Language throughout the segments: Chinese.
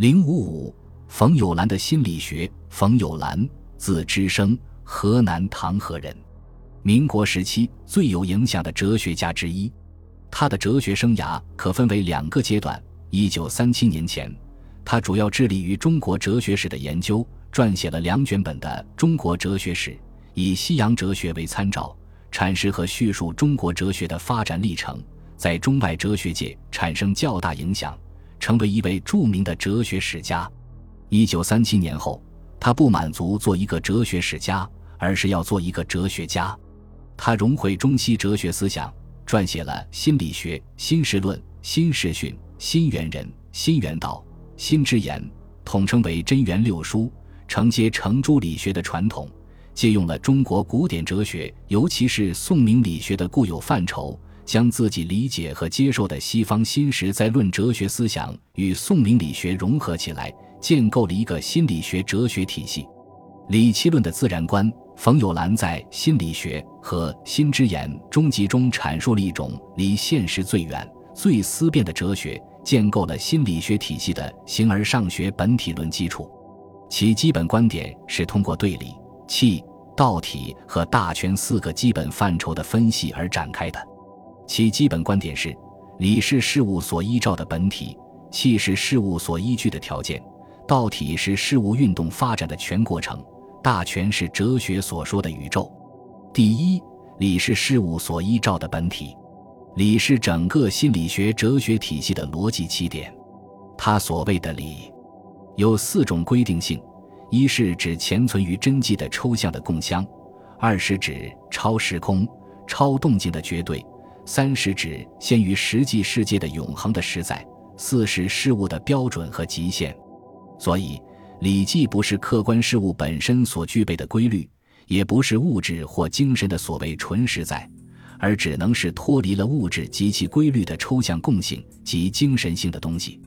零五五，冯友兰的心理学。冯友兰，字之生，河南唐河人，民国时期最有影响的哲学家之一。他的哲学生涯可分为两个阶段。一九三七年前，他主要致力于中国哲学史的研究，撰写了两卷本的《中国哲学史》，以西洋哲学为参照，阐释和叙述中国哲学的发展历程，在中外哲学界产生较大影响，成为一位著名的哲学史家。一九三七年后，他不满足做一个哲学史家，而是要做一个哲学家。他融汇中西哲学思想，撰写了《心理学》《新实论》《新实训》。新猿人、新猿道、心之言，统称为真元六书，承接程朱理学的传统，借用了中国古典哲学，尤其是宋明理学的固有范畴，将自己理解和接受的西方新实在论哲学思想与宋明理学融合起来，建构了一个心理学哲学体系。理气论的自然观，冯友兰在《心理学》和《心之言》中集中阐述了一种离现实最远、最思辨的哲学。建构了心理学体系的形而上学本体论基础，其基本观点是通过对理、气、道体和大权四个基本范畴的分析而展开的。其基本观点是：理是事物所依照的本体，气是事物所依据的条件，道体是事物运动发展的全过程，大全是哲学所说的宇宙。第一，理是事物所依照的本体。理是整个心理学哲学体系的逻辑起点。他所谓的理，有四种规定性：一是指潜存于真迹的抽象的共相；二是指超时空、超动静的绝对；三是指先于实际世界的永恒的实在；四是事物的标准和极限。所以，理既不是客观事物本身所具备的规律，也不是物质或精神的所谓纯实在。而只能是脱离了物质及其规律的抽象共性及精神性的东西，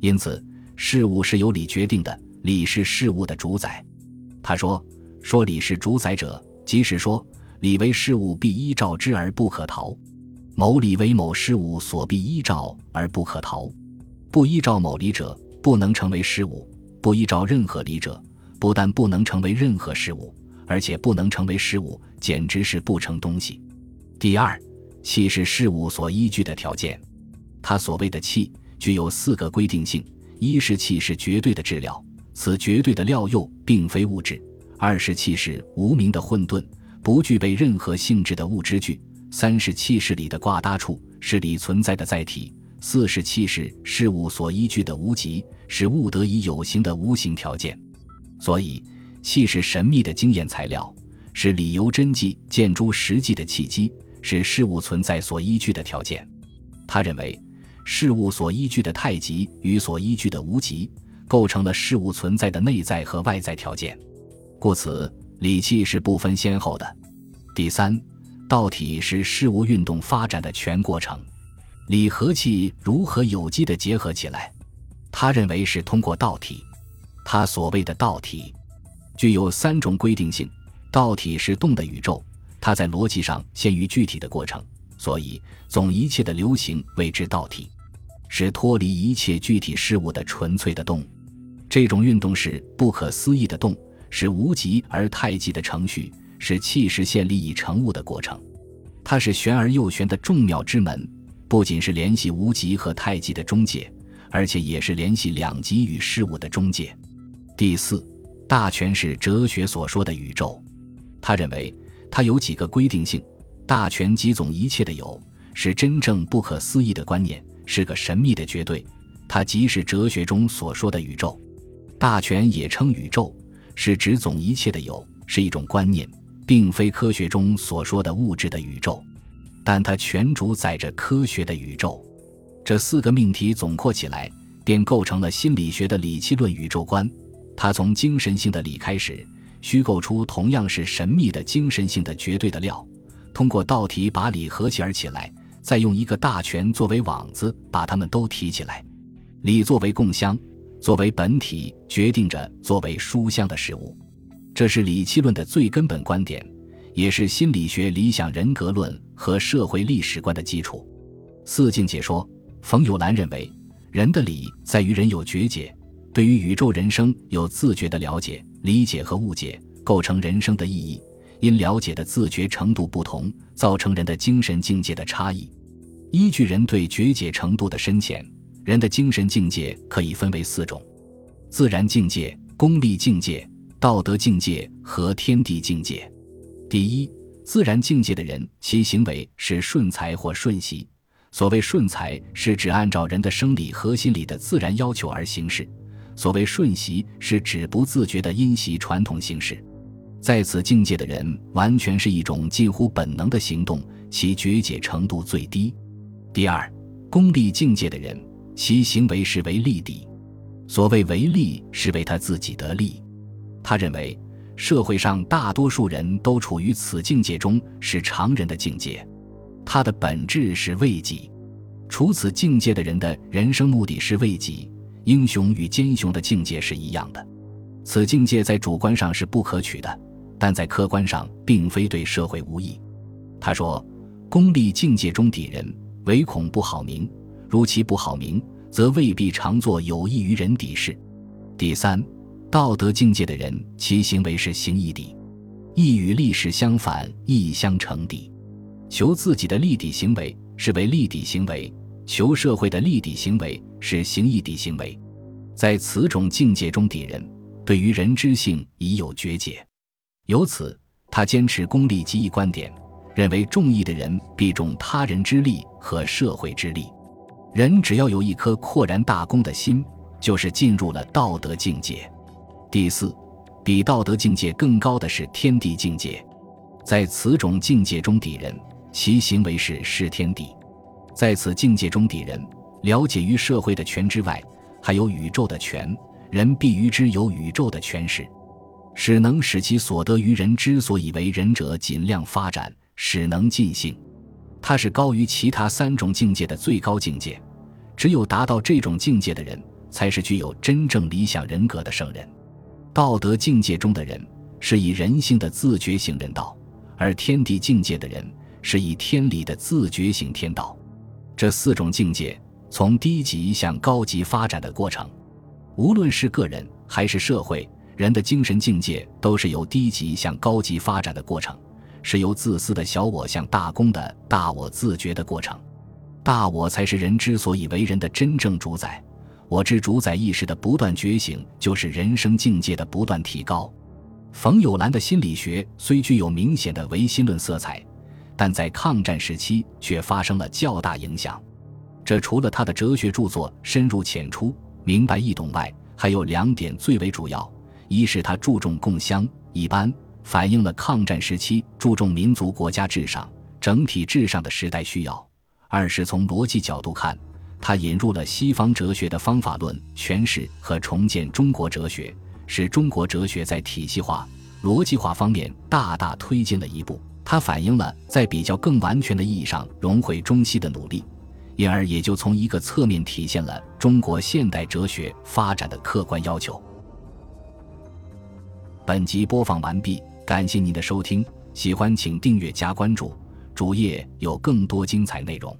因此事物是由理决定的，理是事物的主宰。他说：“说理是主宰者，即是说理为事物必依照之而不可逃；某理为某事物所必依照而不可逃。不依照某理者，不能成为事物；不依照任何理者，不但不能成为任何事物，而且不能成为事物，简直是不成东西。”第二，气是事物所依据的条件。他所谓的气，具有四个规定性：一是气是绝对的质料，此绝对的料又并非物质；二是气是无名的混沌，不具备任何性质的物质具；三是气势里的挂搭处，是理存在的载体；四是气势事物所依据的无极，是物得以有形的无形条件。所以，气是神秘的经验材料，是理由真迹见诸实际的契机。是事物存在所依据的条件。他认为，事物所依据的太极与所依据的无极，构成了事物存在的内在和外在条件。故此，理气是不分先后的。第三，道体是事物运动发展的全过程。理和气如何有机的结合起来？他认为是通过道体。他所谓的道体，具有三种规定性：道体是动的宇宙。它在逻辑上限于具体的过程，所以总一切的流行谓之道体，是脱离一切具体事物的纯粹的动。这种运动是不可思议的动，是无极而太极的程序，是气势现利益成物的过程。它是玄而又玄的重要之门，不仅是联系无极和太极的中介，而且也是联系两极与事物的中介。第四，大权是哲学所说的宇宙。他认为。它有几个规定性：大权集总一切的有，是真正不可思议的观念，是个神秘的绝对。它即是哲学中所说的宇宙。大权也称宇宙，是指总一切的有，是一种观念，并非科学中所说的物质的宇宙，但它全主宰着科学的宇宙。这四个命题总括起来，便构成了心理学的理气论宇宙观。它从精神性的理开始。虚构出同样是神秘的精神性的绝对的料，通过道体把理合起而起来，再用一个大权作为网子把它们都提起来。理作为共相，作为本体，决定着作为书相的事物。这是理气论的最根本观点，也是心理学理想人格论和社会历史观的基础。四境解说，冯友兰认为，人的理在于人有觉解，对于宇宙人生有自觉的了解、理解和误解，构成人生的意义。因了解的自觉程度不同，造成人的精神境界的差异。依据人对觉解程度的深浅，人的精神境界可以分为四种：自然境界、功利境界、道德境界和天地境界。第一，自然境界的人，其行为是顺才或顺习。所谓顺才，是指按照人的生理和心理的自然要求而行事；所谓顺习，是指不自觉的因袭传统行事。在此境界的人，完全是一种近乎本能的行动，其觉解程度最低。第二，功利境界的人，其行为是为利敌。所谓为利，是为他自己得利。他认为，社会上大多数人都处于此境界中，是常人的境界。他的本质是为己。处此境界的人的人生目的是为己。英雄与奸雄的境界是一样的。此境界在主观上是不可取的。但在客观上，并非对社会无益。他说：“功利境界中敌人，唯恐不好名。如其不好名，则未必常做有益于人敌事。”第三，道德境界的人，其行为是行义敌，义与利是相反，义相成敌。求自己的利敌行为是为利敌行为，求社会的利敌行为是行义敌行为。在此种境界中敌人，对于人之性已有觉解。由此，他坚持功利极义观点，认为重义的人必重他人之利和社会之利。人只要有一颗阔然大公的心，就是进入了道德境界。第四，比道德境界更高的是天地境界，在此种境界中，敌人其行为是视天地。在此境界中，敌人了解于社会的权之外，还有宇宙的权，人必于之有宇宙的权势。使能使其所得于人之所以为人者尽量发展，使能尽兴。它是高于其他三种境界的最高境界。只有达到这种境界的人，才是具有真正理想人格的圣人。道德境界中的人，是以人性的自觉性人道；而天地境界的人，是以天理的自觉性天道。这四种境界，从低级向高级发展的过程，无论是个人还是社会。人的精神境界都是由低级向高级发展的过程，是由自私的小我向大公的大我自觉的过程。大我才是人之所以为人的真正主宰。我之主宰意识的不断觉醒，就是人生境界的不断提高。冯友兰的心理学虽具有明显的唯心论色彩，但在抗战时期却发生了较大影响。这除了他的哲学著作深入浅出、明白易懂外，还有两点最为主要。一是他注重共襄一般，反映了抗战时期注重民族国家至上、整体至上的时代需要；二是从逻辑角度看，他引入了西方哲学的方法论诠释和重建中国哲学，使中国哲学在体系化、逻辑化方面大大推进了一步。它反映了在比较更完全的意义上融汇中西的努力，因而也就从一个侧面体现了中国现代哲学发展的客观要求。本集播放完毕，感谢您的收听，喜欢请订阅加关注，主页有更多精彩内容。